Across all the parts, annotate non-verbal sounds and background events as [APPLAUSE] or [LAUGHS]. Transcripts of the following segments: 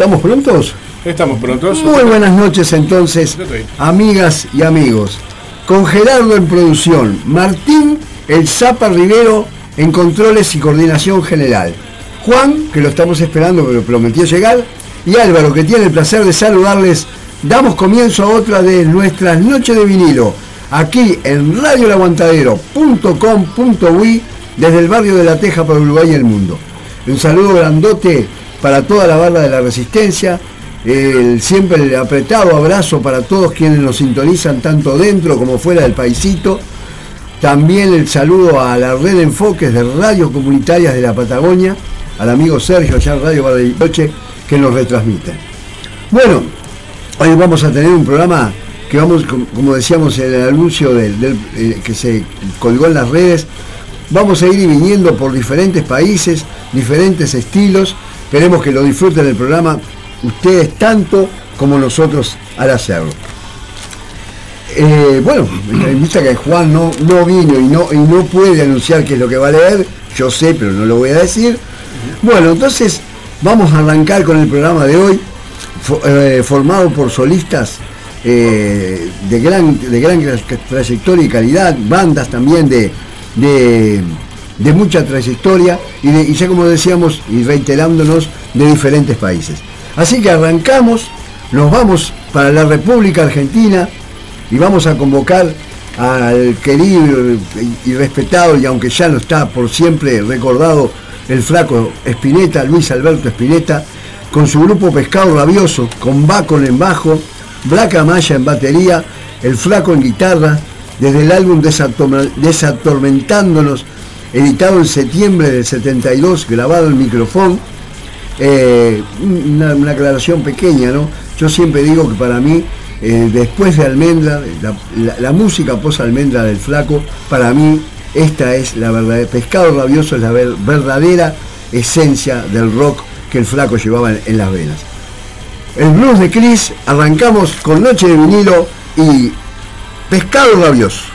¿Estamos prontos? Estamos prontos. Muy buenas noches entonces, amigas y amigos. Con Gerardo en producción, Martín El Zapa Rivero en controles y coordinación general. Juan, que lo estamos esperando, pero prometió llegar, y Álvaro, que tiene el placer de saludarles. Damos comienzo a otra de nuestras noches de vinilo, aquí en radioelaguantadero.com.uy, desde el barrio de La Teja para Uruguay y el mundo. Un saludo grandote para toda la barra de la resistencia, el siempre el apretado abrazo para todos quienes nos sintonizan tanto dentro como fuera del paisito. También el saludo a la red de enfoques de radios comunitarias de la Patagonia, al amigo Sergio allá en Radio Bariloche, que nos retransmiten. Bueno, hoy vamos a tener un programa que vamos, como decíamos en el anuncio del, eh, que se colgó en las redes, vamos a ir viniendo por diferentes países, diferentes estilos, Queremos que lo disfruten del programa ustedes tanto como nosotros al hacerlo. Eh, bueno, en vista que Juan no, no vino y no, y no puede anunciar qué es lo que va a leer, yo sé, pero no lo voy a decir. Bueno, entonces vamos a arrancar con el programa de hoy, eh, formado por solistas eh, de, gran, de gran trayectoria y calidad, bandas también de de mucha trayectoria y, ya como decíamos y reiterándonos de diferentes países. Así que arrancamos, nos vamos para la República Argentina y vamos a convocar al querido y respetado y aunque ya no está por siempre recordado el flaco Espineta, Luis Alberto Espineta, con su grupo Pescado Rabioso, con Bacon en bajo, Black Amaya en batería, el flaco en guitarra, desde el álbum Desatormentándonos editado en septiembre del 72, grabado en micrófono. Eh, una, aclaración pequeña, ¿no? Yo siempre digo que para mí, eh, después de Almendra, la, música post Almendra del Flaco, para mí esta es la verdad. Pescado Rabioso es la verdadera esencia del rock que el Flaco llevaba en, en las venas. El blues de Chris, arrancamos con Noche de vinilo y Pescado Rabioso.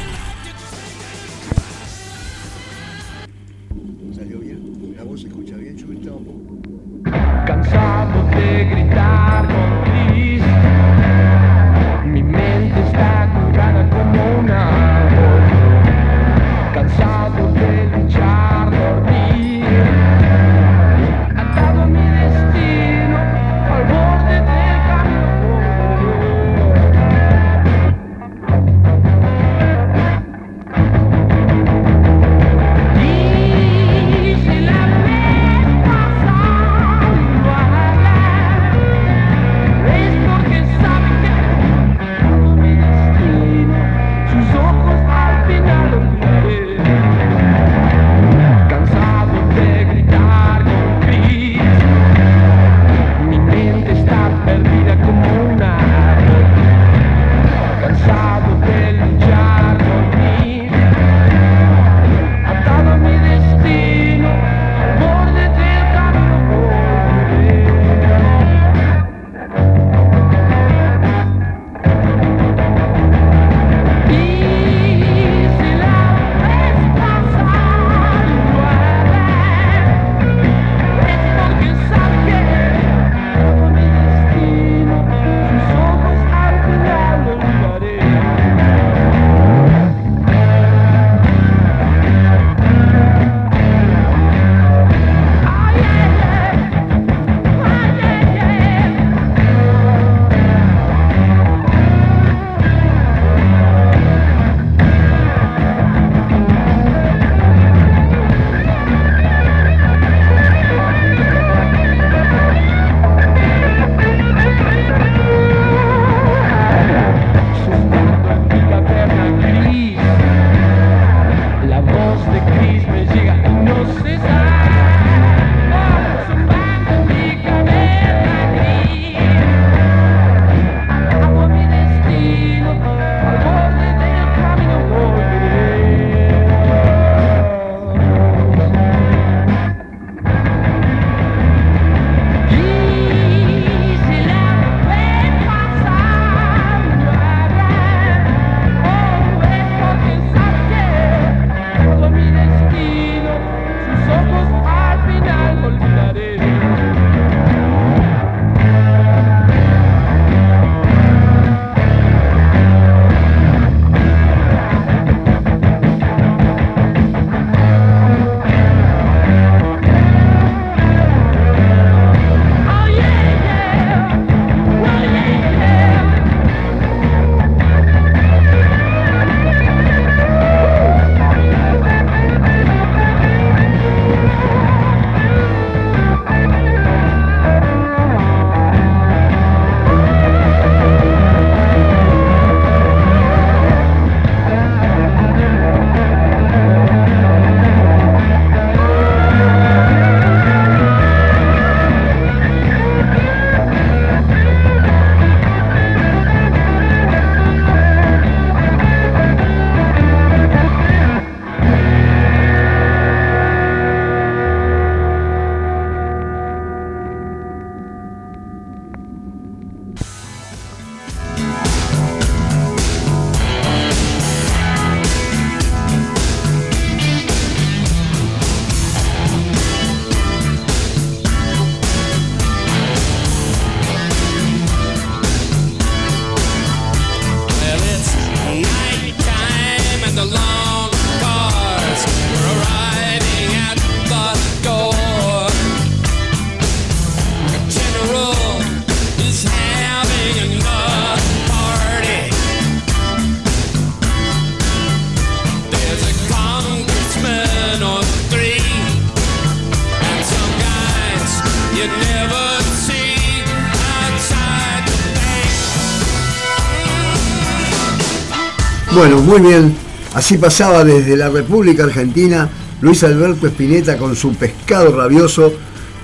Bueno, muy bien. Así pasaba desde la República Argentina Luis Alberto Espineta con su pescado rabioso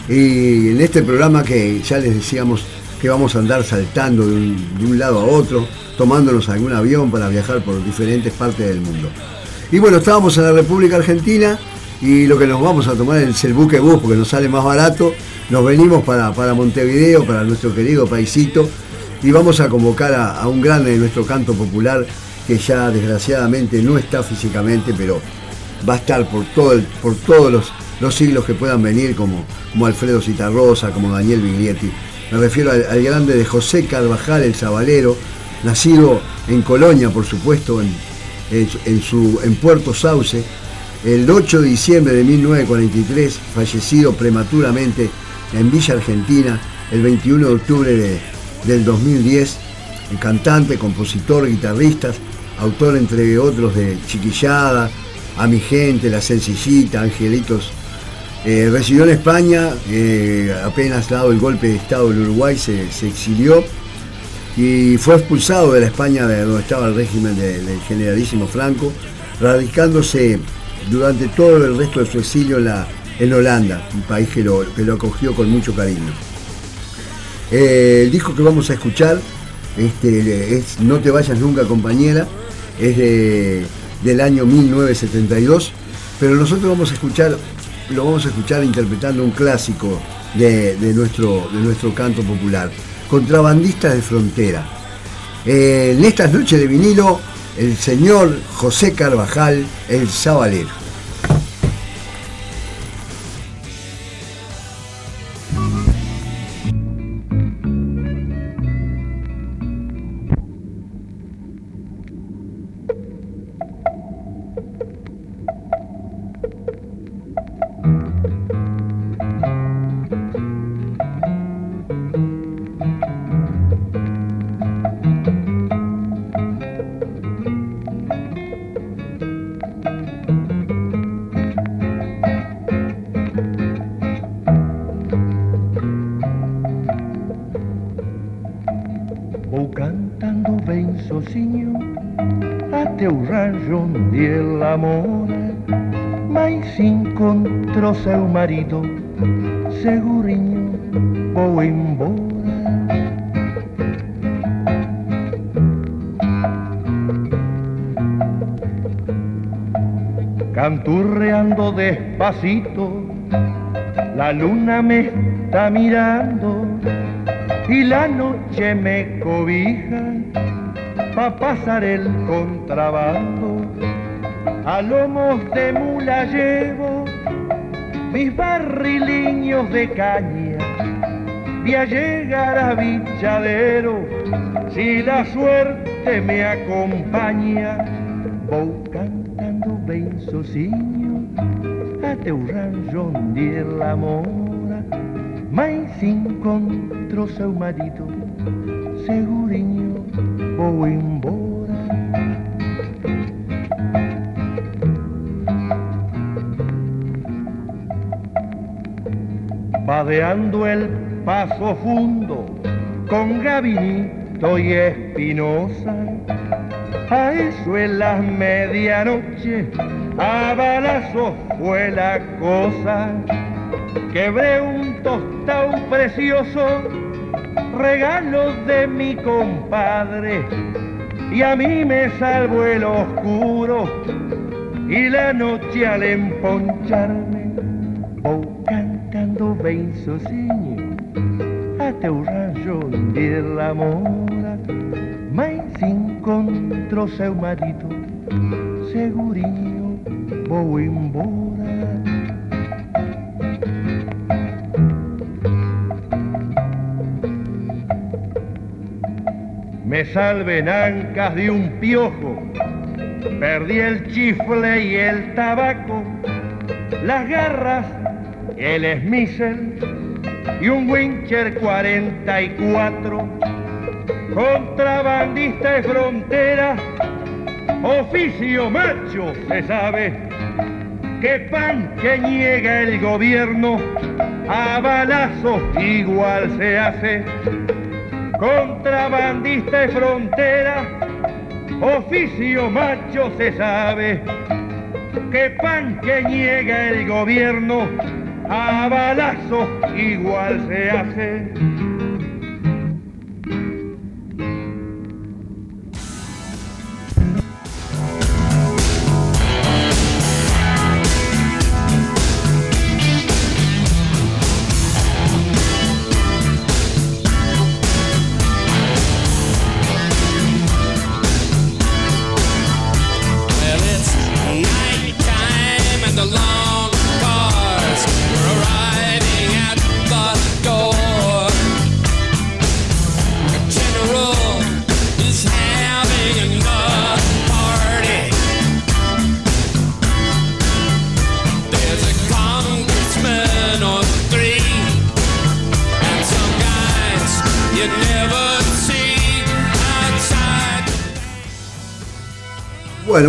y en este programa que ya les decíamos que vamos a andar saltando de un, lado a otro, tomándonos algún avión para viajar por diferentes partes del mundo. Y bueno, estábamos en la República Argentina y lo que nos vamos a tomar es el buque bus porque nos sale más barato. Nos venimos para, para Montevideo, para nuestro querido paisito, y vamos a convocar a, un grande de nuestro canto popular que ya desgraciadamente no está físicamente, pero va a estar por, todo por todos los, los, siglos que puedan venir, como, como Alfredo Citarrosa, como Daniel Biglietti. Me refiero al, grande de José Carvajal, el Zabalero, nacido en Colonia, por supuesto, en, en, su, en Puerto Sauce, el 8 de diciembre de 1943, fallecido prematuramente en Villa Argentina, el 21 de octubre de, del 2010, cantante, compositor, guitarrista, autor entre otros de Chiquillada, A mi gente, La Sencillita, Angelitos. Eh, residió en España, eh, apenas dado el golpe de Estado del Uruguay, se, exilió y fue expulsado de la España de donde estaba el régimen del generalísimo Franco, radicándose durante todo el resto de su exilio en Holanda, un país que lo, que lo acogió con mucho cariño. Eh, el disco que vamos a escuchar este, es No te vayas nunca compañera, es del año 1972, pero nosotros vamos a escuchar, lo vamos a escuchar interpretando un clásico de, nuestro, de nuestro canto popular, Contrabandistas de Frontera. Eh, en estas noches de vinilo, el señor José Carvajal, el Sabalero. Marido, segurinho vou embora. Canturreando despacito, la luna me está mirando y la noche me cobija pa' pasar el contrabando. A lomos de mula llevo mis barriliños de caña, a llegar a Vichadero, si la suerte me acompaña, voy cantando ben sozinho, até o rancho de la mora, mas encontro seu marido, segurinho, vou embora. Padeando el paso fundo con Gabinito y Espinosa. A eso en las medianoche, a balazos fue la cosa. Quebré un tostado precioso, regalo de mi compadre, y a mí me salvó el oscuro y la noche al emponcharme bem sozinho até o rancho de la mora, mas encontro seu marido, segurinho vou embora. Me salven ancas de un piojo, perdí el chifle y el tabaco, las garras el Smithel y un Wincher 44, contrabandista de frontera, oficio macho se sabe, que pan que niega el gobierno, a balazos igual se hace, contrabandista de frontera, oficio macho se sabe, que pan que niega el gobierno, a balazo igual se hace.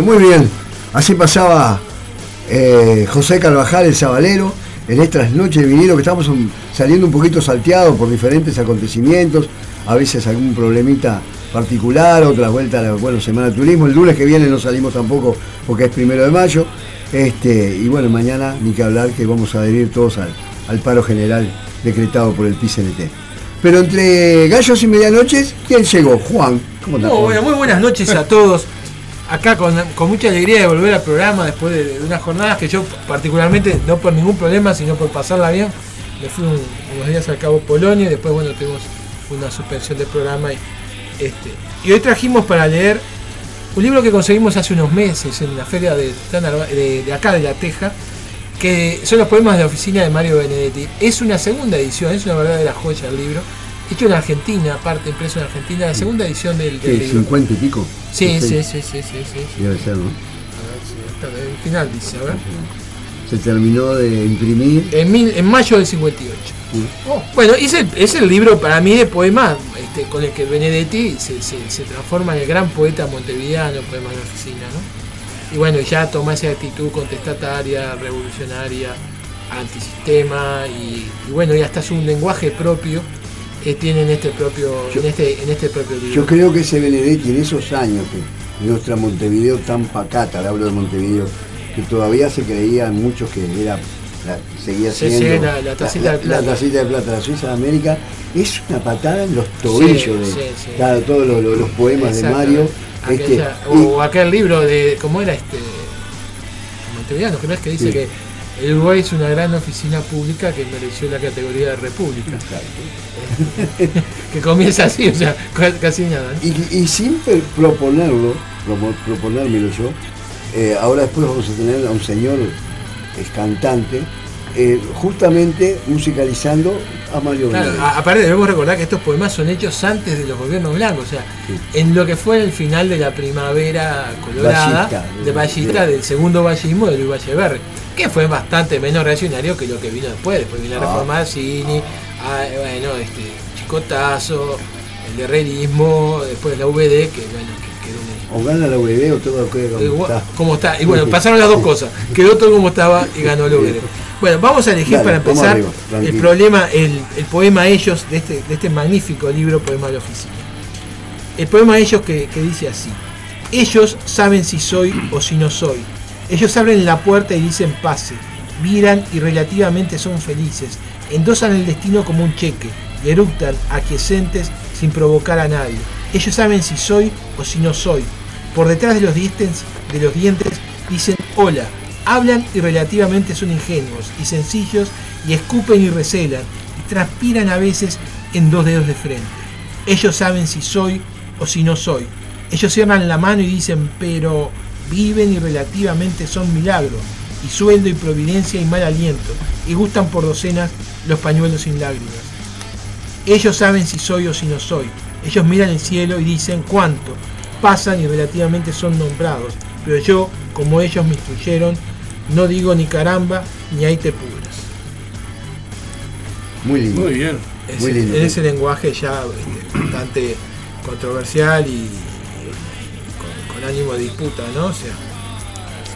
Muy bien. Así pasaba eh, José Carvajal, el Sabalero, en estas noches de vinilo que estamos un- saliendo un poquito salteados por diferentes acontecimientos, a veces algún problemita particular, otras vueltas a la bueno, Semana de Turismo. El lunes que viene no salimos tampoco porque es primero de mayo. Este, y bueno, mañana ni que hablar que vamos a adherir todos al, al paro general decretado por el PCNT. Pero entre gallos y medianoches, ¿quién llegó? Juan. ¿Cómo Juan? bueno, muy buenas noches a todos. Acá con, mucha alegría de volver al programa después de, unas jornadas que yo particularmente, no por ningún problema, sino por pasarla bien, me fui un- unos días al Cabo Polonia y después bueno tuvimos una suspensión del programa y, este, y hoy trajimos para leer un libro que conseguimos hace unos meses en la feria de, de- de acá de La Teja, que son los poemas de la oficina de Mario Benedetti. Es una segunda edición, es una verdadera joya el libro, hecho en Argentina, aparte impreso en Argentina, la segunda edición del, del ¿Qué, libro. 50 y pico? Sí, sí, sí, sí, sí, sí. Debe ser, ¿no? A ver el final dice, a ver. Se terminó de imprimir. En, mil- en mayo del 58. Oh, bueno, es el, es el libro para mí de poemas este, con el que Benedetti se, se- se transforma en el gran poeta montevideano, poema de la oficina, ¿no? Y bueno, ya toma esa actitud contestataria, revolucionaria, antisistema y, y bueno, y hasta es un lenguaje propio que tiene en este propio, en este, en este propio libro. Yo creo que ese Benedetti en esos años, que nuestra Montevideo tan pacata, le hablo de Montevideo, que todavía se creían muchos que era la- seguía siendo sí, la- la tacita de plata. la tacita de plata, la Suiza de América, es una patada en los tobillos de sí, cada- todos los, los- los poemas de Mario. Aquella- este, o aquel libro de. ¿Cómo era este? Montevideano, creo que dice que el Uruguay es una gran oficina pública que mereció la categoría de república. [LAUGHS] que comienza así, o sea, ca- casi nada. Y, y sin proponerlo, proponérmelo yo, eh, ahora después vamos a tener a un señor es cantante, eh, justamente musicalizando a Mario Claro, a- aparte debemos recordar que estos poemas son hechos antes de los gobiernos blancos, o sea, Sí. en lo que fue el final de la primavera colorada, Ballista, de Ballista, de- del segundo vallismo de Luis Valleverre, que fue bastante menos reaccionario que lo que vino después, después vino la Ah. reforma de Cini, ah, bueno, este, Chicotazo, el herrerismo, después la VD, que bueno, que quedó O gana la UD o todo como está. como está. Y bueno, pasaron las dos cosas. Quedó todo como estaba y ganó el UVD. Bueno, vamos a elegir Dale, para empezar arriba, el problema, el, el poema Ellos de este, de este magnífico libro, Poema de la Oficina. El poema Ellos que, que dice así. Ellos saben si soy o si no soy. Ellos abren la puerta y dicen pase. Miran y relativamente son felices. Endosan el destino como un cheque y eructan aquiescentes sin provocar a nadie. Ellos saben si soy o si no soy. Por detrás de los dientes, de los dientes dicen hola. Hablan y relativamente son ingenuos y sencillos y escupen y recelan y transpiran a veces en dos dedos de frente. Ellos saben si soy o si no soy. Ellos cierran la mano y dicen, pero viven y relativamente son milagro, y sueldo y providencia y mal aliento, y gustan por docenas los pañuelos sin lágrimas. Ellos saben si soy o si no soy. Ellos miran el cielo y dicen cuánto. Pasan y relativamente son nombrados. Pero yo, como ellos me instruyeron, no digo ni caramba ni ahí te pudras. Muy lindo. Muy bien. Es- Muy lindo. En ese lenguaje ya este, bastante controversial y, ánimo de disputa, ¿no? O sea,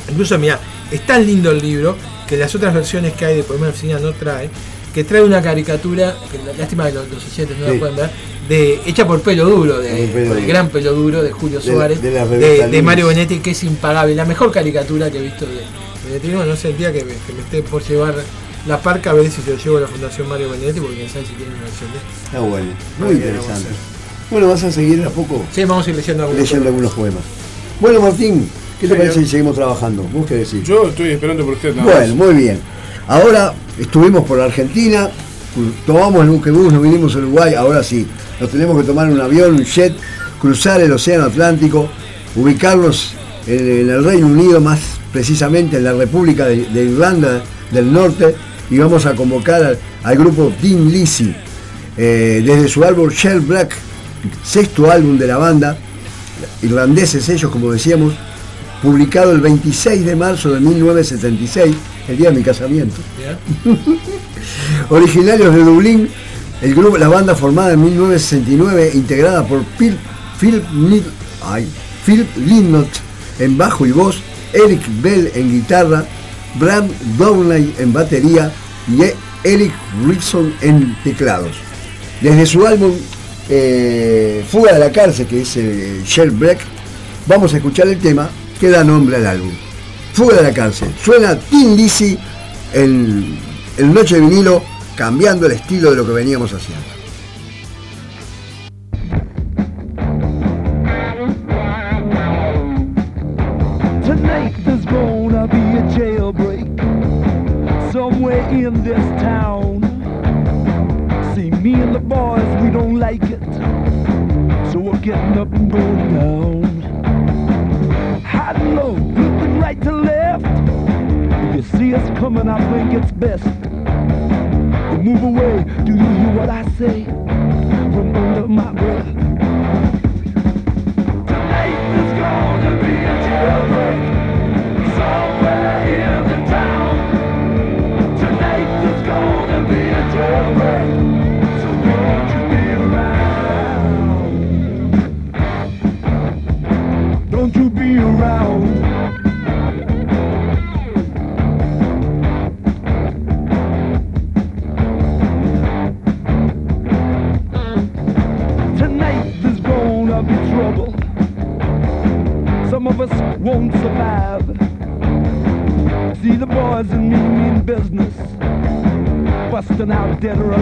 incluso, mira, es tan lindo el libro que las otras versiones que hay de Poema de Oficina no trae, que trae una caricatura, que la- lástima que los, los oyentes no Sí. la pueden ver, de, hecha por Pelo Duro, de, Por Pelo por el Duro. gran Pelo Duro de Julio Suárez, de. Mario Benetti, que es impagable, la mejor caricatura que he visto de Benetti. No, día que me, que me esté por llevar la parca a ver si se lo llevo a la Fundación Mario Benetti, porque quién sabe si tiene una versión de. Está bueno, muy interesante. Bueno, vas a seguir a poco Sí, vamos a ir leyendo algunos. leyendo algunos poemas. Bueno, Martín, ¿qué te Sí, parece si seguimos trabajando? ¿Vos qué decís? Yo estoy esperando por usted nada Bueno, más. muy bien. Ahora estuvimos por Argentina, tomamos el buquebús, nos vinimos a Uruguay, ahora sí, nos tenemos que tomar un avión, un jet, cruzar el Océano Atlántico, ubicarnos en, en el Reino Unido, más precisamente en la República de, de Irlanda del Norte, y vamos a convocar al, al grupo Dean Lizzy, eh, desde su álbum Shell Black, sexto álbum de la banda, irlandeses ellos, como decíamos, publicado el 26 de marzo de 1976, el día de mi casamiento. [LAUGHS] Originarios de Dublín, el grupo, la banda formada en 1969, integrada por Phil, Phil, ay, Phil Lynott en bajo y voz, Eric Bell en guitarra, Bram Downey en batería y Eric Rickson en teclados. Desde su álbum eh, Fuga de la cárcel, que es eh, Shellbreak, vamos a escuchar el tema que da nombre al álbum. Fuga de la cárcel. Suena Tin Lizzy en el Noche Vinilo, cambiando el estilo de lo que veníamos haciendo. Coming, I think it's best. Move away, do you hear what I say? From under my breath. Dead or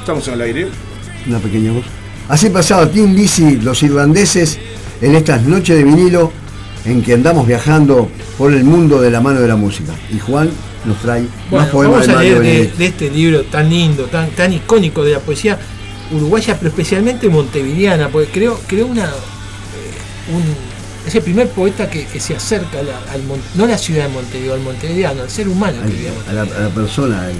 estamos en el aire. Una pequeña voz. Así pasaba Tim Lizzy, los irlandeses, en estas noches de vinilo en que andamos viajando por el mundo de la mano de la música. Y Juan nos trae más poemas vamos de a leer de este libro tan lindo, tan, tan icónico de la poesía uruguaya, pero especialmente montevideana, porque creo, creo una, eh, un- es el primer poeta que, que se acerca a la- al no a la ciudad de Montevideo, al montevideano, al ser humano que vive en a la, a la persona, al,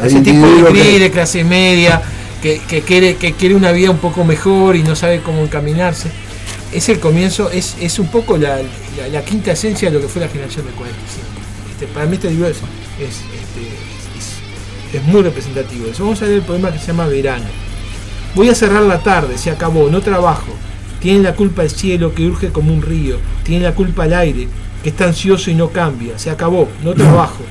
al ese tipo de gris de clase media que, que quiere que quiere una vida un poco mejor y no sabe cómo encaminarse. Es el comienzo es, es un poco la, quinta esencia de lo que fue la generación del 45 Este, para mí este libro es, es, este, es- es muy representativo eso. vamos a leer el poema que se llama Verano. Voy a cerrar la tarde se acabó no trabajo tiene la culpa el cielo que urge como un río tiene la culpa el aire que está ansioso y no cambia se acabó no [CLEARS THROAT] trabajo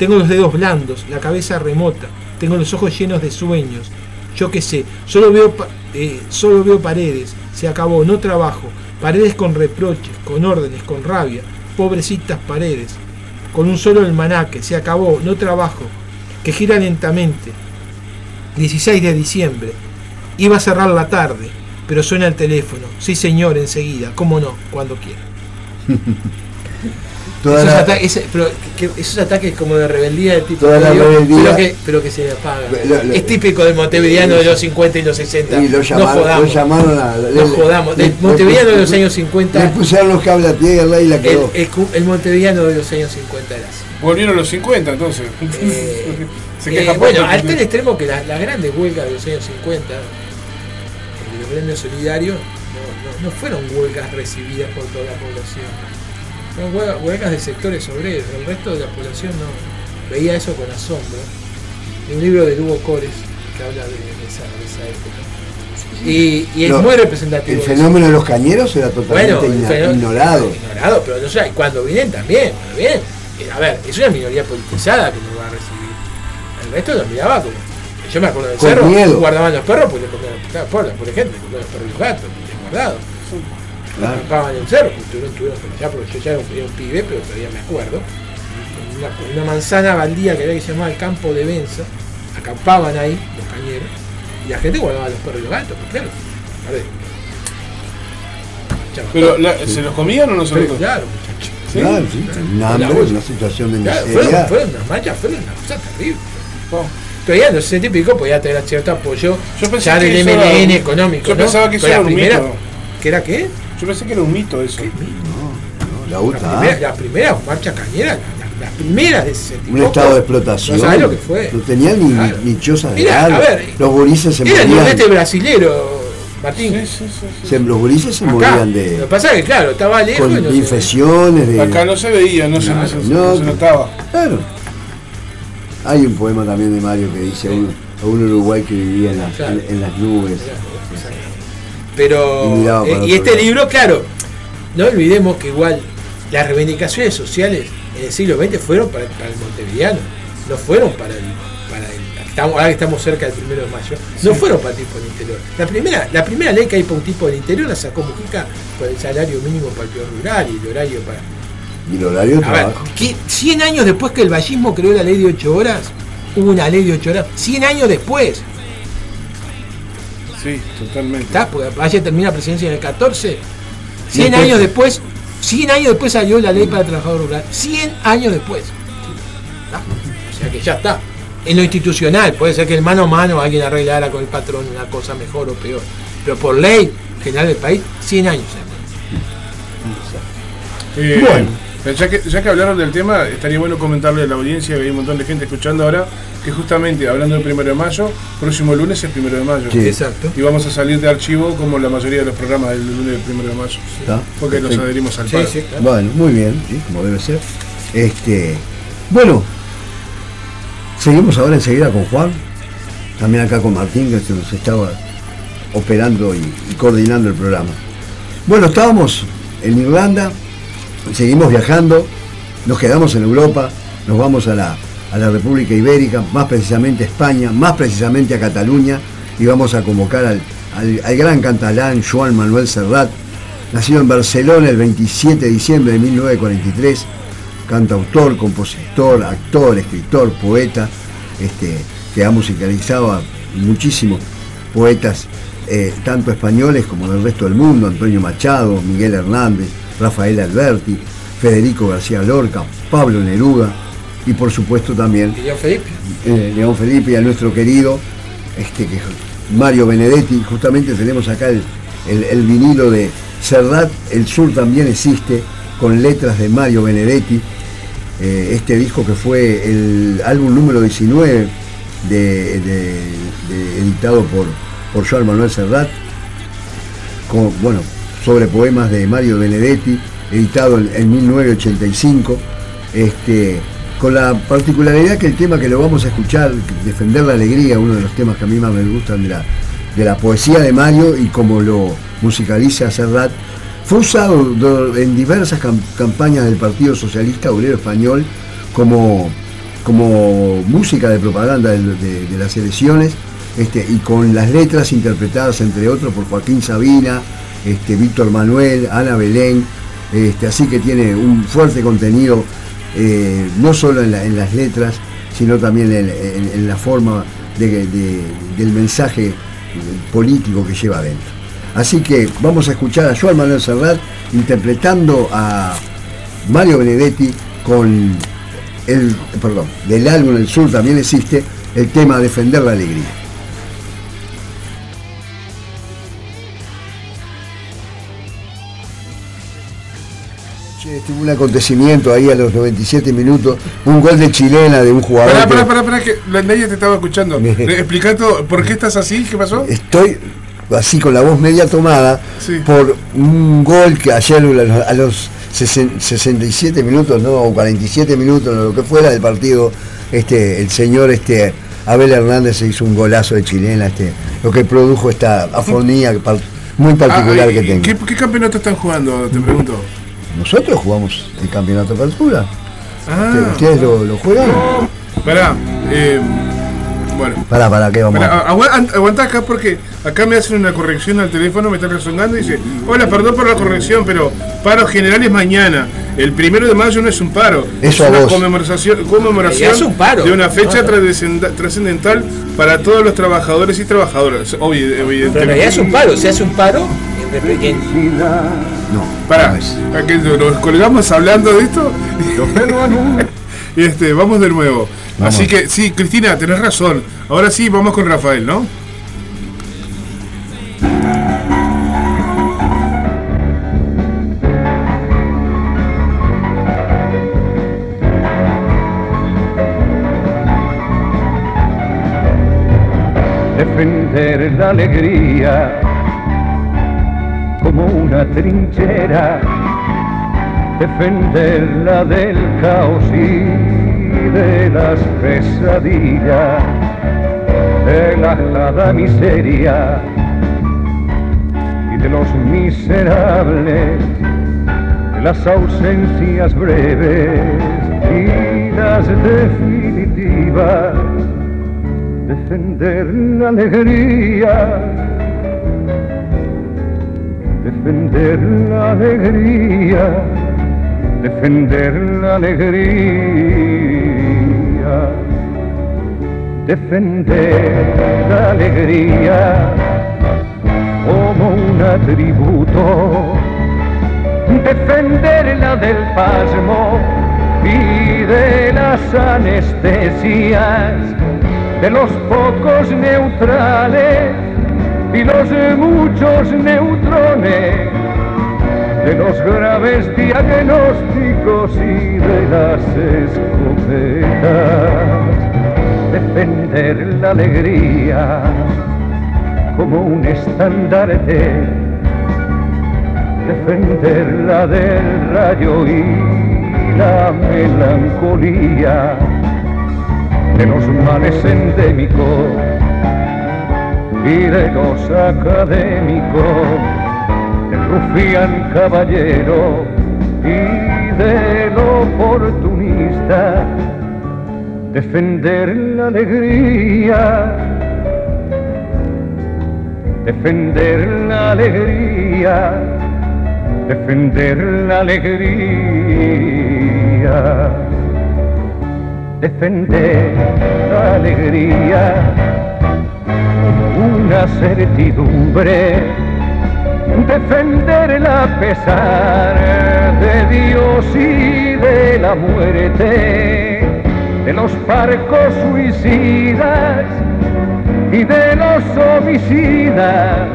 tengo los dedos blandos, la cabeza remota, tengo los ojos llenos de sueños. Yo qué sé, solo veo, eh, solo veo paredes, se acabó, no trabajo. Paredes con reproches, con órdenes, con rabia. Pobrecitas paredes. Con un solo almanaque, se acabó, no trabajo. Que gira lentamente. 16 de diciembre. Iba a cerrar la tarde, pero suena el teléfono. Sí señor, enseguida. ¿Cómo no? Cuando quiera. [LAUGHS] esos, la- ata- ese- pero que- esos ataques como de rebeldía de tipo Toda la medio, rebeldía. pero, que, pero que se apaga. Lo- lo- es típico del montevideano de los 50 y los 60. y lo no llamaron, lo jodamos. llamaron a. no jodamos. Del montevideano de los años 50. Le pusieron los cables a tierra y la el, quedó. el, cu- el montevideano de los años 50 era así. Volvieron los 50 entonces. Eh, [LAUGHS] Se eh, bueno, al tal extremo que las, las grandes huelgas de los años 50, el gremio solidario, no, no- no fueron huelgas recibidas por toda la población. Fueron huelgas, huelgas de sectores obreros. El resto de la población no veía eso con asombro. Hay un libro de Lugo Cores que habla de, de esa, de esa época. Y, y es No, muy representativo. El fenómeno de los cañeros era totalmente Bueno, ina- pero- ignorado. Ignorado, pero no sé, y cuando vienen también, pero bien. Eh, A ver, es una minoría politizada que no va a recibir. El resto lo miraba como. Yo me acuerdo del Con cerro, miedo. guardaban los perros porque le comían claro, por, por ejemplo, los perros y los gatos, bien guardados. Claro. Acampaban en el cerro, que tuvieron, tuvieron por allá, porque yo ya era un, era un pibe, pero todavía me acuerdo. Una, una manzana baldía que había que se llamaba el campo de Benza, acampaban ahí los cañeros, y la gente guardaba los perros y los gatos, pues claro. Pero, la- ¿se los comían o no se los comían? claro, muchachos. Claro, sí, un hambre, La bolsa. una situación de Claro, miseria. fueron, fueron unas marchas, fueron una cosa terrible. Oh. Todavía en los 60 y pico podía tener cierto apoyo Yo pensé ya que del era- económico. yo ¿no? pensaba que eso era la un primera, mito. ¿Que era qué? Yo pensé que era un mito eso. La La UTA, primera, las primeras marchas cañeras, las, las primeras de 60 y un estado de explotación. No lo que fue. No tenían ni, Claro. ni chozas de Era, a ver, Los gurises se Era el morían. brasilero, Martín. Sí, sí, sí, sí. se- los gurises se Acá. morían Lo que de, pasa es que, claro, estaba lejos y con se- infecciones. De, Acá no se veía, no, se, no se- No, no se notaba. Claro. Hay un poema también de Mario que dice a un, a un Uruguay que vivía en las, Claro. en, en las nubes. Pero, Y eh, y este lado. libro, claro, no olvidemos que igual las reivindicaciones sociales en el siglo XX fueron para, para el montevideano, no fueron para el, para el estamos, ahora que estamos cerca del primero de mayo, no fueron para el tipo del interior. La primera, la primera ley que hay para un tipo del interior la sacó Mujica con el salario mínimo para el peor rural y el horario para. Y el horario de A ver, trabajo. ¿qué- 100 años después que el vallismo creó la ley de 8 horas, hubo una ley de 8 horas. 100 años después. Sí, totalmente. ¿Está? Porque Valle termina la presidencia en el 14. 100 Después- años después, 100 años después salió la ley para el trabajador rural. 100 años después. ¿Está? O sea que ya está. En lo institucional, puede ser que el mano a mano alguien arreglara con el patrón una cosa mejor o peor. Pero por ley general del país, 100 años. Eh, Bueno. Ya que, ya que hablaron del tema, estaría bueno comentarle a la audiencia que hay un montón de gente escuchando ahora que justamente hablando del primero de mayo, próximo lunes es primero de mayo. Sí. Exacto. Y vamos a salir de archivo como la mayoría de los programas del lunes del primero de mayo. ¿Está? Porque nos adherimos al Sí, paro. sí, claro. Bueno, muy bien, sí, como debe ser. Este, bueno, seguimos ahora enseguida con Juan, también acá con Martín, que nos estaba operando y, y coordinando el programa. Bueno, estábamos en Irlanda, seguimos viajando, nos quedamos en Europa, nos vamos a la, a la República Ibérica, más precisamente a España, más precisamente a Cataluña, y vamos a convocar al, al- gran catalán Joan Manuel Serrat, nacido en Barcelona el 27 de diciembre de 1943, cantautor, compositor, actor, escritor, poeta, este, que ha musicalizado a muchísimos poetas, eh, tanto españoles como del resto del mundo, Antonio Machado, Miguel Hernández, Rafael Alberti, Federico García Lorca, Pablo Neruda y por supuesto también León Felipe. eh, León Felipe y a nuestro querido este, que, Mario Benedetti. Justamente tenemos acá el, el- el vinilo de Serrat, El Sur también existe, con letras de Mario Benedetti. Eh, este disco que fue el álbum número 19 de- de- de- editado por, por Joan Manuel Serrat, con, bueno, sobre poemas de Mario Benedetti, editado en, en 1985, este, con la particularidad que el tema que lo vamos a escuchar, Defender la Alegría, uno de los temas que a mí más me gustan de la, de la poesía de Mario y como lo musicaliza Serrat, fue usado do- en diversas cam- campañas del Partido Socialista Obrero Español como, como música de propaganda de, de- de las elecciones este, y con las letras interpretadas entre otros por Joaquín Sabina, este, Víctor Manuel, Ana Belén, este, así que tiene un fuerte contenido eh, no solo en, la- en las letras, sino también en, la forma de- de- del mensaje político que lleva adentro. Así que vamos a escuchar a Joan Manuel Serrat interpretando a Mario Benedetti con el, perdón, del álbum El Sur también existe el tema Defender la Alegría. Tuvo un acontecimiento ahí a los 97 minutos, un gol de chilena de un jugador. Pará, que- pará, pará, pará, que nadie te estaba escuchando. Explicando por qué estás así, ¿qué pasó? Estoy así con la voz media tomada Sí. por un gol que ayer a los- a los sesen- 67 minutos, no, o 47 minutos, lo que fuera del partido, este, el señor este, Abel Hernández se hizo un golazo de chilena, este, lo que produjo esta afonía muy particular Ah, que ¿y tengo. ¿qué, ¿Qué campeonato están jugando? Te pregunto. Nosotros jugamos el campeonato de apertura. Ah, ¿Ustedes lo, lo juegan? pará. eh, bueno. Para, para, ¿qué vamos? Pará, a- agua- an- aguantá acá porque acá me hacen una corrección al teléfono, me están resonando y dice, hola, perdón por la corrección, pero paro general es mañana. El primero de mayo no es un paro, Eso es a una vos. conmemoración, conmemoración Ya es un paro. de una fecha No, trascendental para todos los trabajadores y trabajadoras. Obvi- Pero en evidentemente. realidad es un paro, se hace un paro en- en- No, Pará, no es. ¿a qué nos colgamos hablando de esto? [LAUGHS] y este, vamos de nuevo. Vamos. Así que sí, Cristina, tenés razón. Ahora sí, vamos con Rafael, ¿no? defender la alegría trinchera, defenderla del caos y de las pesadillas, de la ajada miseria y de los miserables, de las ausencias breves y las definitivas defender la alegría, defender la alegría, defender la alegría, defender la alegría como un atributo, defenderla del pasmo y de las anestesias de los pocos neutrales y los muchos de los graves diagnósticos y de las escopetas, defender la alegría como un estandarte, defenderla del rayo y la melancolía de los males endémicos y de los académicos, rufián caballero y del oportunista, defender la alegría, defender la alegría, defender la alegría defender la alegría como una certidumbre, defenderla a pesar de Dios y de la muerte, de los barcos suicidas y de los homicidas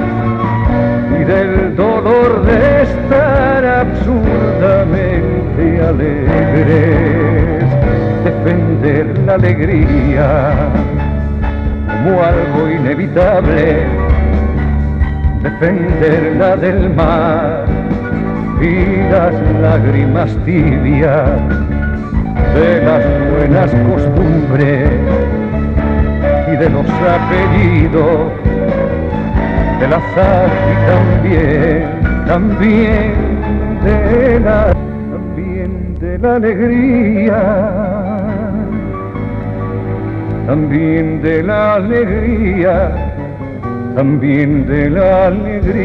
y del dolor de estar absurdamente alegres, defender la alegría como algo inevitable, defenderla del mar y las lágrimas tibias de las buenas costumbres y de los apellidos del azar y también, también de la, también de la alegría, también de la alegría, también de la alegría.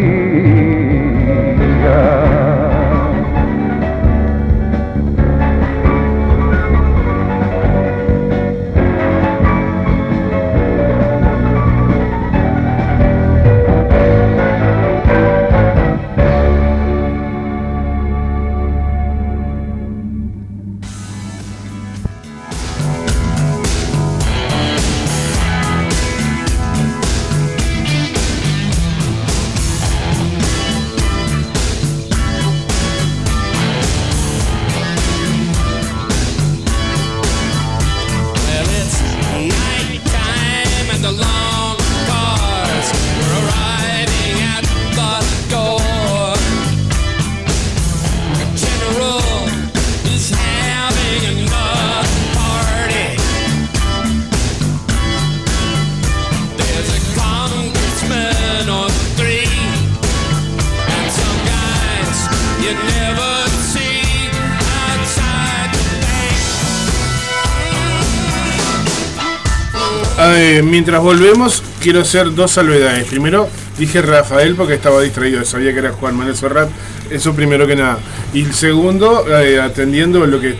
Mientras volvemos, quiero hacer dos salvedades. Primero, dije Rafael porque estaba distraído, sabía que era Juan Manuel Serrat. Eso primero que nada. Y segundo, eh, atendiendo lo que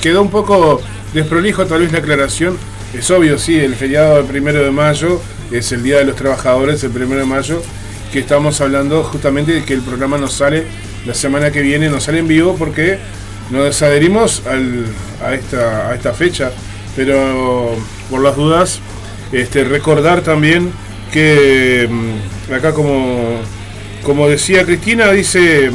quedó un poco desprolijo, tal vez la aclaración. Es obvio, sí, el feriado del primero de mayo es el Día de los Trabajadores, el primero de mayo, que estamos hablando justamente de que el programa nos sale la semana que viene, nos sale en vivo porque nos adherimos a esta fecha. Pero por las dudas, este, recordar también que mm, acá como, como decía Cristina, dice,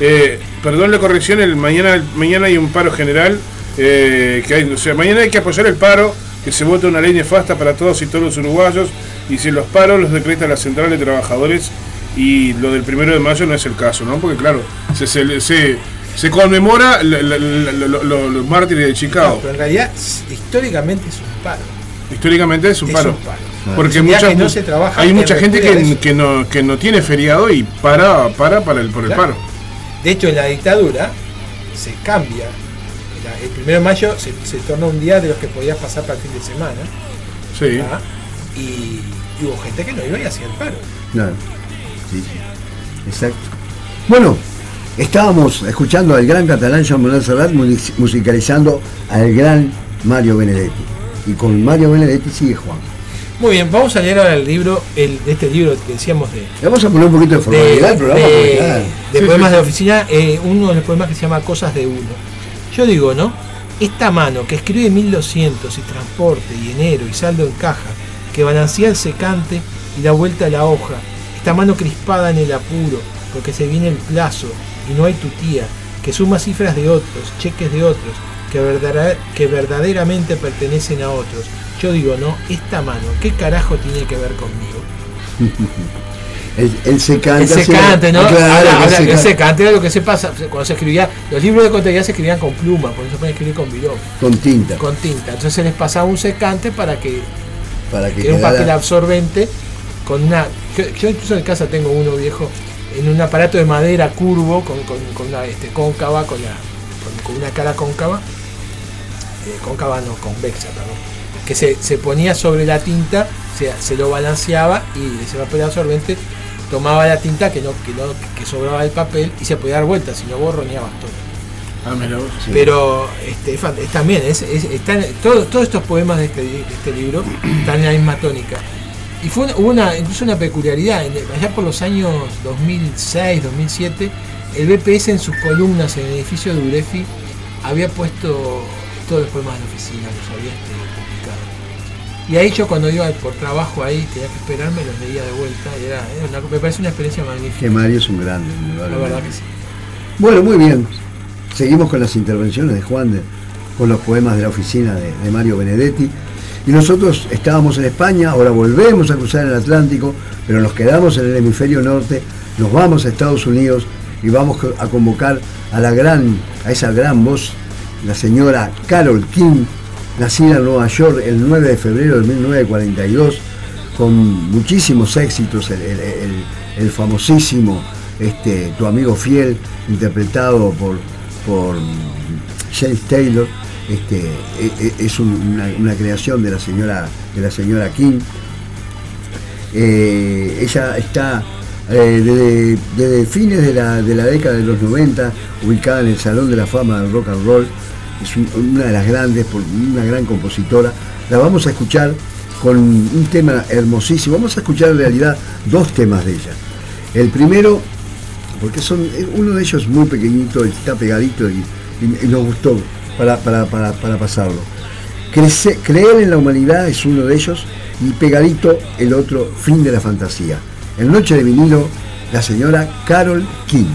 eh, perdón la corrección, el mañana, mañana hay un paro general, eh, que hay, o sea, mañana hay que apoyar el paro, que se vote una ley nefasta para todos y todos los uruguayos, y si los paros los decreta la Central de Trabajadores, y lo del primero de mayo no es el caso, ¿no? Porque claro, se, se, se- se conmemora los mártires de No, Chicago. pero en realidad históricamente es un paro. Históricamente es un Es paro. un paro. Porque no se trabaja, hay mucha gente que, no, que no tiene feriado y para, para, para el, por el paro. De hecho, en la dictadura se cambia. El primero de mayo se, se torna un día de los que podías pasar para el fin de semana. Sí. ¿ah? Y, y hubo gente que no iba y hacía el paro. Claro. Sí, sí. Exacto. Bueno, estábamos escuchando al gran catalán Jean Manuel Serrat musicalizando al gran Mario Benedetti. Y con Mario Benedetti sigue Juan. Muy bien, vamos a leer ahora el libro, el, de este libro que decíamos de, Le vamos a poner un poquito de de, formalidad al programa. de- claro, de Sí, poemas sí, de oficina, eh, uno de los poemas que se llama Cosas de uno. Yo digo, ¿no? Esta mano que escribe 1200 y transporte y enero y saldo en caja, que balancea el secante y da vuelta a la hoja, esta mano crispada en el apuro, porque se viene el plazo y no hay tutía, que suma cifras de otros, cheques de otros, que, verdadera- que verdaderamente pertenecen a otros. Yo digo, ¿no? Esta mano, ¿qué carajo tiene que ver conmigo? el, el secante. El secante, ¿no? Ah, claro, Ahora, el ahora, el secante. era lo que se pasa cuando se escribía. Los libros de contabilidad se escribían con pluma, por eso pueden escribir con virón, Con tinta. con tinta. Entonces se les pasaba un secante para que, para que que era un papel quedara- absorbente con una. Yo, yo incluso en casa tengo uno viejo en un aparato de madera curvo con, con, con una este, cóncava, con, la, con, una cara cóncava, eh, cóncava no, convexa, perdón, que se, se ponía sobre la tinta, se, se lo balanceaba y ese papel absorbente tomaba la tinta que no, que no que sobraba del papel y se podía dar vuelta, si no borroneabas todo. Ah, mira. Pero este, es también, es, es- están, todo- todos estos poemas de este, de este libro están en la misma tónica. Y fue una, hubo una, incluso una peculiaridad, allá por los años 2006, 2007, el BPS en sus columnas en el edificio de Urefi había puesto todos los poemas de la oficina, los había este, publicado. Y ahí yo cuando iba por trabajo ahí, tenía que esperarme, los leía de vuelta, y era, era una- me parece una experiencia magnífica. Que Mario es un grande, La verdad que sí. Bueno, muy bien. Seguimos con las intervenciones de Juan, de- con los poemas de la oficina de, de Mario Benedetti. Y nosotros estábamos en España, ahora volvemos a cruzar el Atlántico, pero nos quedamos en el hemisferio norte, nos vamos a Estados Unidos y vamos a convocar a la gran, a esa gran voz, la señora Carol King, nacida en Nueva York el 9 de febrero de 1942, con muchísimos éxitos, el famosísimo este, Tu amigo fiel, interpretado por, por James Taylor, este, e- e- es un- una, creación de la señora, de la señora King. Eh, ella está eh, desde, fines de la, de la década de los 90 ubicada en el Salón de la Fama del Rock and Roll. Es un- una de las grandes, una gran compositora. La vamos a escuchar con un tema hermosísimo. Vamos a escuchar en realidad dos temas de ella. El primero, porque son eh, uno de ellos muy pequeñito, está pegadito y nos gustó para, para- para- para pasarlo. Creer en la humanidad es uno de ellos y pegadito el otro, fin de la fantasía. En Noche de vinilo, la señora Carol King.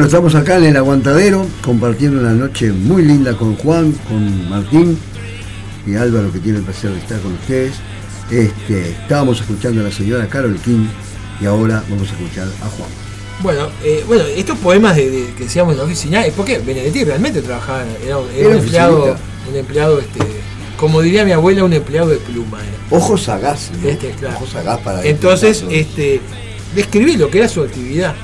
Bueno, estamos acá en el aguantadero compartiendo una noche muy linda con Juan, con Martín y Álvaro que tiene el placer de estar con ustedes. Este, estábamos escuchando a la señora Carol King y ahora vamos a escuchar a Juan. Bueno, eh, bueno, estos poemas de, de- que decíamos en la oficina es porque Benedetti realmente trabajaba, era, era Era un empleado, un empleado, este, como diría mi abuela, un empleado de pluma era. Ojo sagaz, ¿no? Este, claro. Ojo sagaz para Entonces, este, describí lo que era su actividad.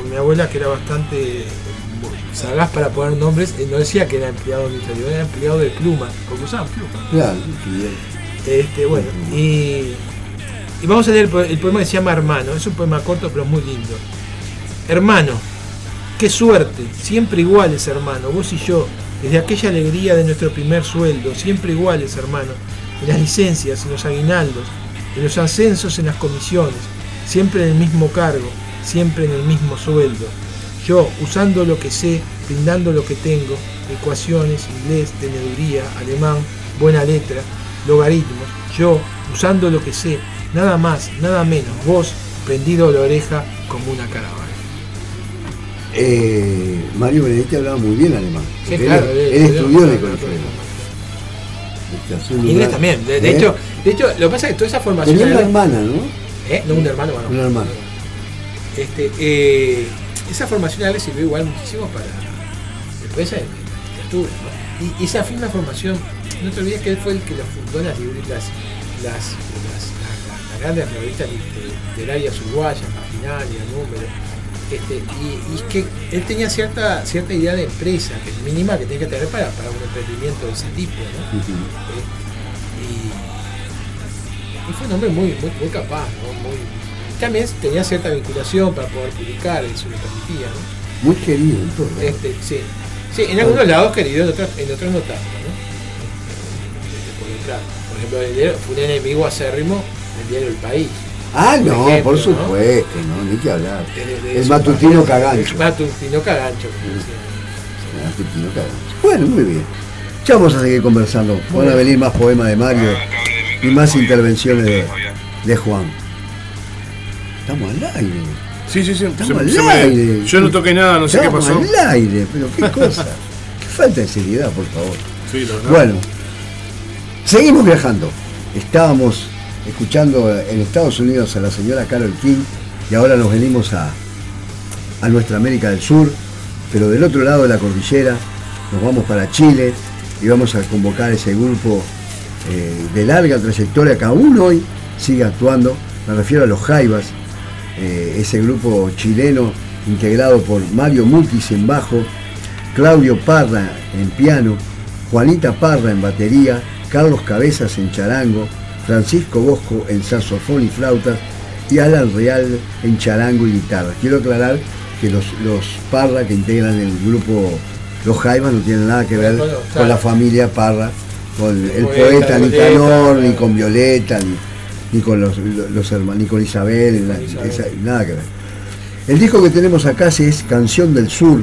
Mi, mi abuela, que era bastante sagaz para poner nombres, no decía que era empleado administrativo, era empleado de pluma, porque usaban pluma. Claro, bien. Este, bueno, y, y vamos a leer el poema que se llama Hermano. Es un poema corto, pero muy lindo. Hermano, qué suerte, siempre iguales, hermano, vos y yo, desde aquella alegría de nuestro primer sueldo, siempre iguales, hermano, en las licencias, en los aguinaldos, en los ascensos, en las comisiones, siempre en el mismo cargo, siempre en el mismo sueldo. Yo, usando lo que sé, brindando lo que tengo, ecuaciones, inglés, teneduría, alemán, buena letra, logaritmos, yo, usando lo que sé, nada más, nada menos, vos, prendido a la oreja como una caravana. Eh, Mario Benedetti hablaba muy bien alemán. Sí, claro, él, él él estudió- en el colegio alemán. Inglés también, de, de ¿Eh? hecho, de hecho, lo que pasa es que toda esa formación. Tenía una hermana, ¿no? ¿Eh? No, un hermano, bueno. Una hermana. Este, eh, esa formación a él le sirvió igual muchísimo para después en la literatura. ¿no? Y, esa una formación, no te olvides que él fue el que lo fundó las libritas, las, las, las- grandes revistas liter- literarias uruguayas, Marginalia, Número. Este, y, es que él tenía cierta, cierta idea de empresa, que mínima que tenía que tener para, para un emprendimiento de ese tipo. ¿no? Ujú. y, y fue un hombre muy, muy, muy capaz, ¿no? Muy, también tenía cierta vinculación para poder publicar, eso le permitía, ¿no? Muy querido en todo. ¿no? Este, sí. sí, en algunos lados querido, en otros, en otros no tanto, ¿no? Este, por, ejemplo, el diario- fue un enemigo acérrimo del diario El País. Ah, por no, ejemplo, por ¿no? supuesto, no, ni que hablar. De- de- de El matutino cagancho. El matutino cagancho. El matutino cagancho. Bueno, muy bien. Ya vamos a seguir conversando. Van a venir más poemas de Mario y más intervenciones de, de Juan. Estamos al aire. Sí, sí, sí. Estamos se- al se me- aire. yo no toqué nada, no sé qué Estamos pasó. al aire, pero qué [LAUGHS] cosa. qué falta de seriedad, por favor. Sí. Bueno, seguimos viajando. Estábamos escuchando en Estados Unidos a la señora Carol King y ahora nos venimos a, a nuestra América del Sur, pero del otro lado de la cordillera nos vamos para Chile y vamos a convocar ese grupo eh, de larga trayectoria que aún hoy sigue actuando. Me refiero a los Jaivas, eh, ese grupo chileno integrado por Mario Mutis en bajo, Claudio Parra en piano, Juanita Parra en batería, Carlos Cabezas en charango, Francisco Bosco en saxofón y flautas y Alan Real en charango y guitarra. Quiero aclarar que los, los Parra que integran el grupo Los Jaivas no tienen nada que ver con la familia Parra, con el poeta, ni claro. con Violeta, ni, ni con los, los hermanos, ni con Isabel, nada que ver. El disco que tenemos acá es Canción del Sur,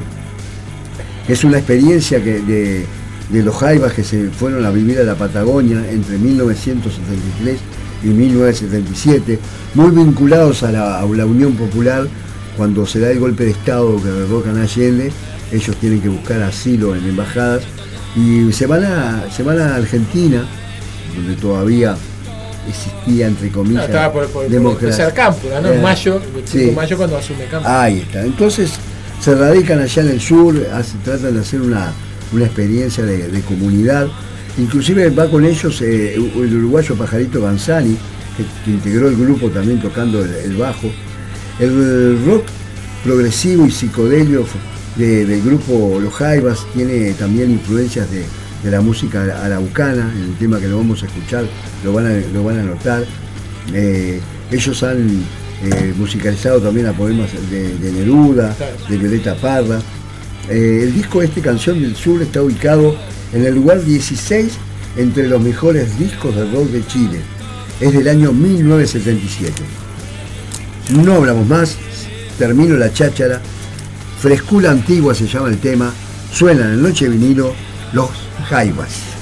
que es una experiencia que de, de los jaivas que se fueron a vivir a la Patagonia entre 1973 y 1977, muy vinculados a la, a la Unión Popular, cuando se da el golpe de Estado que derrocan a Allende, ellos tienen que buscar asilo en embajadas. Y se van a, se van a Argentina, donde todavía existía entre No, comillas estaba por, por, democracia. Cámpora, ¿no? Eh, En mayo, el 25 sí. de mayo cuando asume Cámpora. Ahí está. Entonces se radican allá en el sur, hace- tratan de hacer una, una experiencia de, de comunidad. Inclusive va con ellos eh, el uruguayo Pajarito Banzani, que, que integró el grupo también tocando el, el bajo. El rock progresivo y psicodelio de- del grupo Los Jaivas tiene también influencias de, de la música araucana, en el tema que lo vamos a escuchar lo van a, lo van a notar. Eh, ellos han eh, musicalizado también a poemas de, Neruda, de Violeta Parra. Eh, el disco este, Canción del Sur, está ubicado en el lugar 16 entre los mejores discos de rock de Chile. Es del año 1977. No hablamos más, termino la cháchara. Frescura antigua se llama el tema. Suena en Noche Vinilo los Jaivas.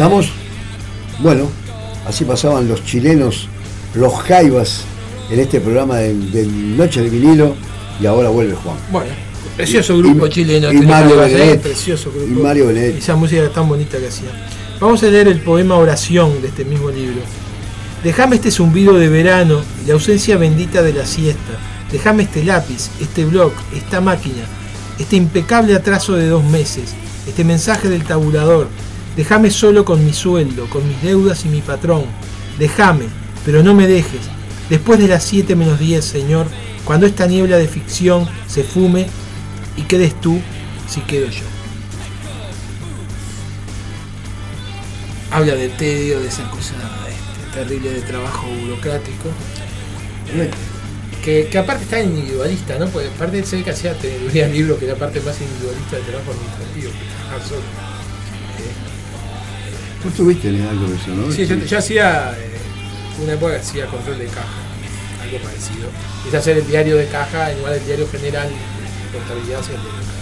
¿Estamos? Bueno, así pasaban los chilenos, los jaivas, en este programa de, de Noche de Vinilo, y ahora vuelve Juan. Bueno, precioso grupo y- chileno. y este Mario. Benedetti. Precioso grupo. Y Mario Benedetti. Esa música tan bonita que hacía. Vamos a leer el poema Oración de este mismo libro. Déjame este zumbido de verano la ausencia bendita de la siesta. Déjame este lápiz, este blog, esta máquina, este impecable atraso de dos meses, este mensaje del tabulador. Déjame solo con mi sueldo, con mis deudas y mi patrón. Déjame, pero no me dejes. Después de las 7 menos 10, Señor, cuando esta niebla de ficción se fume y quedes tú si quedo yo. Habla del tedio, de esa cosa este, terrible de trabajo burocrático. Que, aparte está individualista, ¿no? Porque aparte ve que hacía teoría libro que la parte más individualista del trabajo administrativo. que Tú tuviste algo de eso, ¿no? Sí, yo, yo hacía, eh, una época hacía control de caja, algo parecido. Es hacer el diario de caja en lugar del diario general, de contabilidad hacia el diario de caja.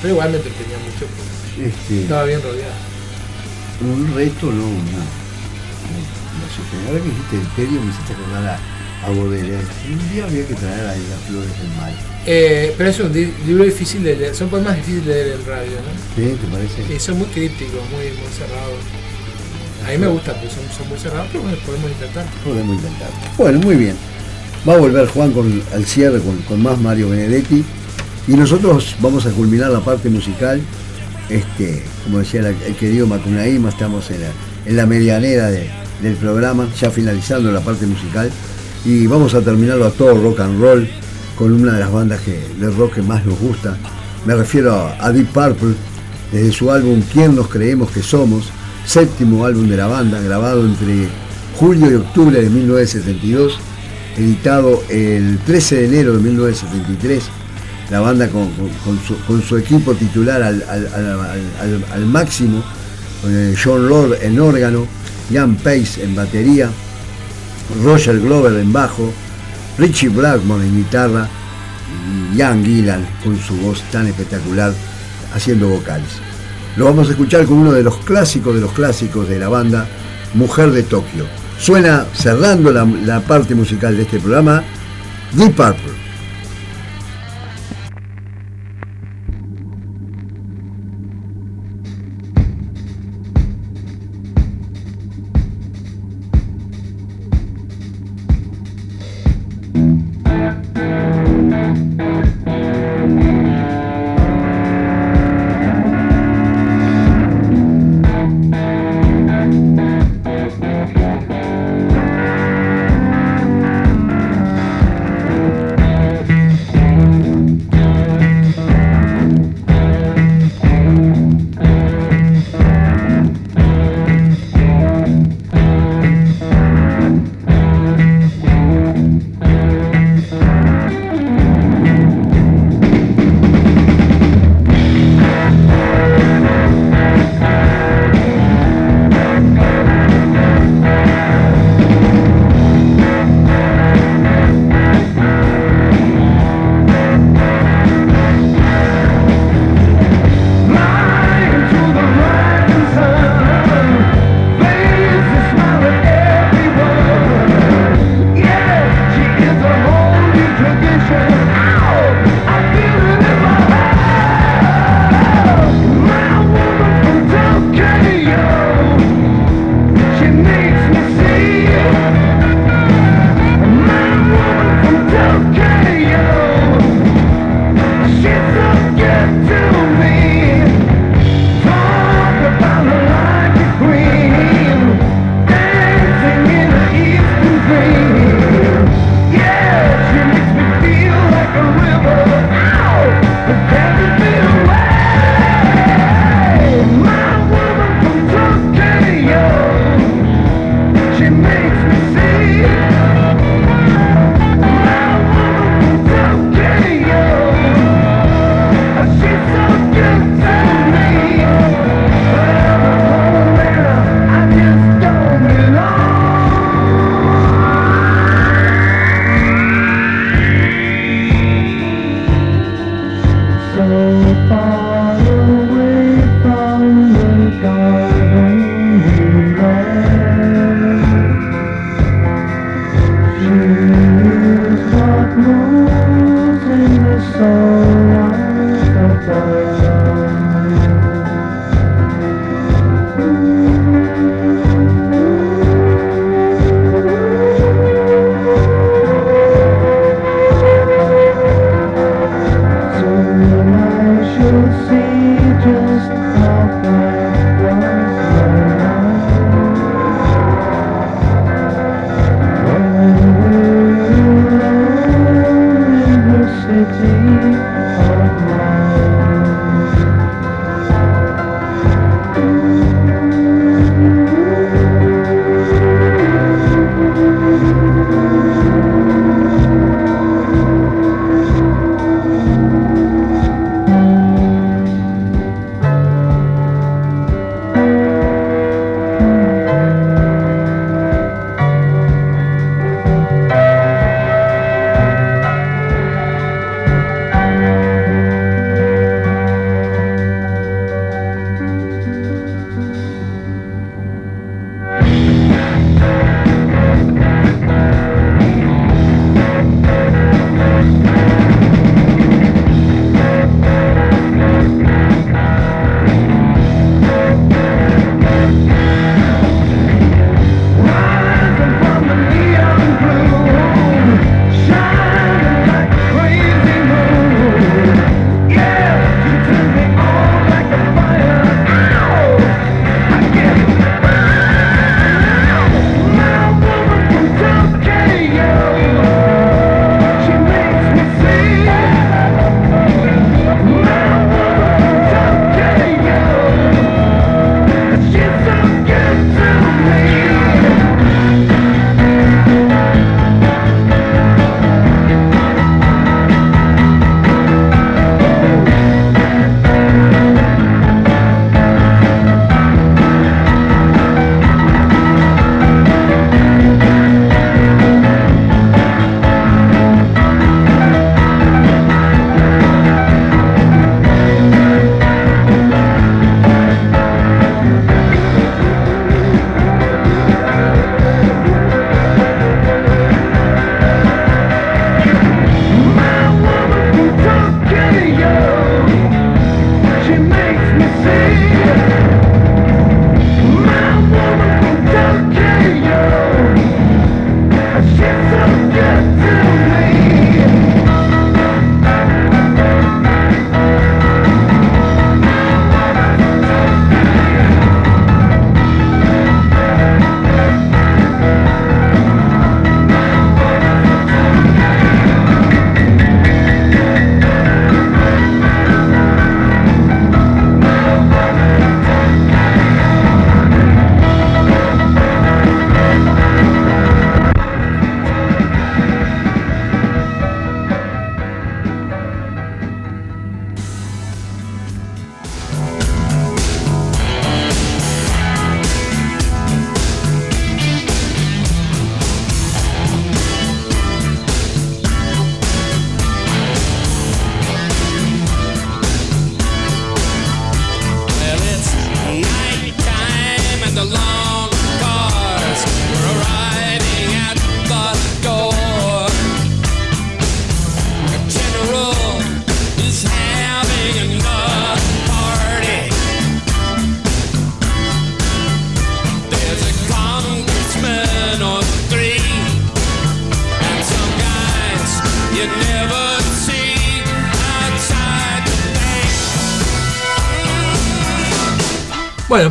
Pero igual me entretenía mucho porque Este, estaba bien rodeado. un reto, no, no. pero ahora que dijiste el tedio me hiciste acordar a, a Baudelaire. Un día había que traer ahí las flores del mal. Eh, pero es un libro difícil de leer, son poemas difíciles de leer en radio, ¿no? ¿Sí? ¿Te parece? Y son muy crípticos, muy, muy cerrados. A mí me gusta, pero son, son muy cerrados, pero bueno, podemos intentar. Podemos intentar. Bueno, muy bien. Va a volver Juan con, al cierre con, con más Mario Benedetti. Y nosotros vamos a culminar la parte musical. Este, como decía la- el querido Macunaíma, estamos en la, en la medianera de- del programa, ya finalizando la parte musical. Y vamos a terminarlo a todo rock and roll con una de las bandas que, de rock que más nos gusta. Me refiero a, Deep Purple, desde su álbum ¿Quién nos creemos que somos? Séptimo álbum de la banda, grabado entre julio y octubre de 1972, editado el 13 de enero de 1973. La banda con, con- su, con su equipo titular al, al- al- máximo, John Lord en órgano, Ian Pace en batería, Roger Glover en bajo, Richie Blackmore en guitarra y Ian Gillan con su voz tan espectacular haciendo vocales. Lo vamos a escuchar con uno de los clásicos de los clásicos de la banda, Mujer de Tokio. Suena cerrando la, la parte musical de este programa, Deep Purple.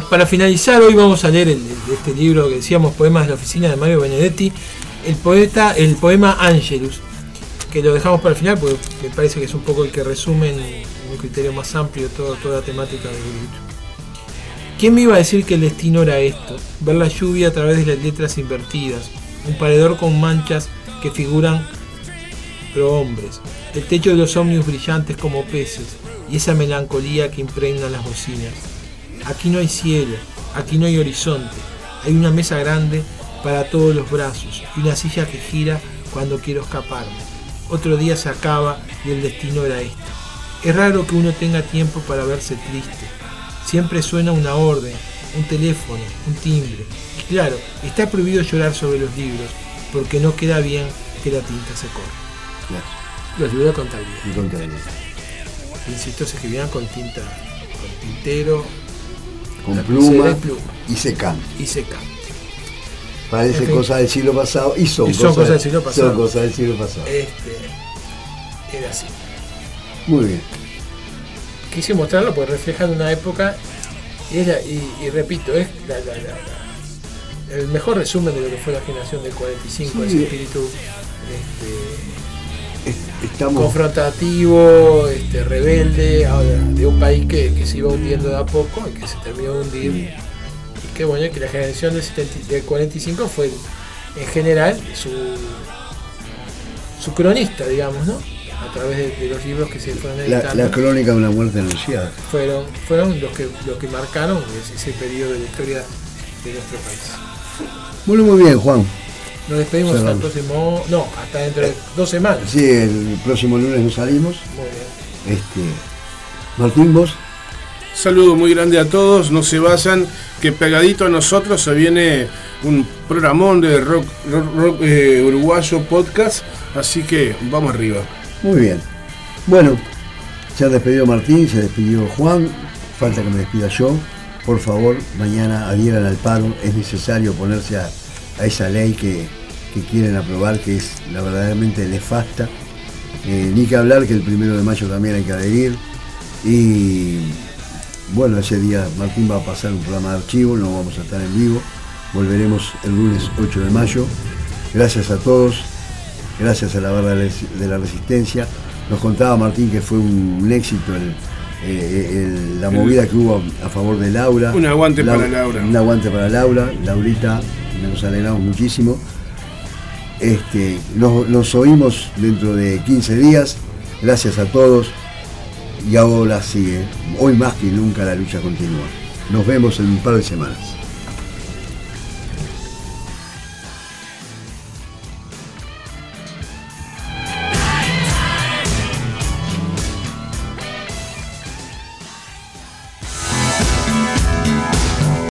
Para finalizar, hoy vamos a leer el, de este libro que decíamos, Poemas de la Oficina de Mario Benedetti, el poeta, el poema Angelus, que lo dejamos para el final porque me parece que es un poco el que resume en un criterio más amplio todo- toda la temática del libro. ¿Quién me iba a decir que el destino era esto? Ver la lluvia a través de las letras invertidas, un paredor con manchas que figuran prohombres, el techo de los ómnibus brillantes como peces y esa melancolía que impregna las bocinas. Aquí no hay cielo, aquí no hay horizonte, hay una mesa grande para todos los brazos y una silla que gira cuando quiero escaparme. Otro día se acaba y el destino era este. Es raro que uno tenga tiempo para verse triste. Siempre suena una orden, un teléfono, un timbre. Y claro, está prohibido llorar sobre los libros porque no queda bien que la tinta se corra. Claro, Los libros de contabilidad. y contabilidad. Insisto, se escribían con tinta, con tintero Con pluma y y secante. y seca. Parece En fin. cosas del siglo pasado y son, Y son cosas del siglo pasado. Son cosas del siglo pasado. Este, era así. Muy bien. Quise mostrarlo porque refleja una época y, es la- y- y repito, es la- la- la- el mejor resumen de lo que fue la generación del 45, Sí. ese espíritu este, Es- Estamos. confrontativo, este, rebelde, ahora, de un país que, que se iba hundiendo de a poco y que se terminó de hundir. Y qué bueno que la generación del, 70 del 45 fue en general su, su cronista, digamos, ¿no? A través de, de los libros que se fueron La, editando. la crónica de una muerte anunciada. fueron, fueron los que, los que marcaron ese, ese periodo de la historia de nuestro país. Bueno, muy bien, Juan. Nos despedimos hasta el próximo. No, hasta dentro de dos semanas. Sí, el próximo lunes nos salimos. Muy bien. Este, Martín, vos. Saludo muy grande a todos, no se vayan, que pegadito a nosotros se viene un programón de rock, rock- rock, eh, uruguayo podcast, así que vamos arriba. Muy bien. Bueno, se ha despedido Martín, se despidió Juan. Falta que me despida yo. Por favor, mañana adhieran al paro. Es necesario ponerse a, a esa ley que, que quieren aprobar, que es la verdaderamente nefasta. Eh, ni que hablar que el primero de mayo también hay que adherir. Y bueno, ese día Martín va a pasar un programa de archivo, no vamos a estar en vivo. Volveremos el lunes 8 de mayo. Gracias a todos, gracias a la barra de la resistencia. Nos contaba Martín que fue un, éxito el- eh, el- la movida que hubo a favor de Laura. Un aguante para Laura. Un aguante para Laura. Laurita, nos alegramos muchísimo. Este, nos, nos oímos dentro de 15 días. Gracias a todos. Y ahora sigue. Hoy más que nunca la lucha continúa. Nos vemos en un par de semanas.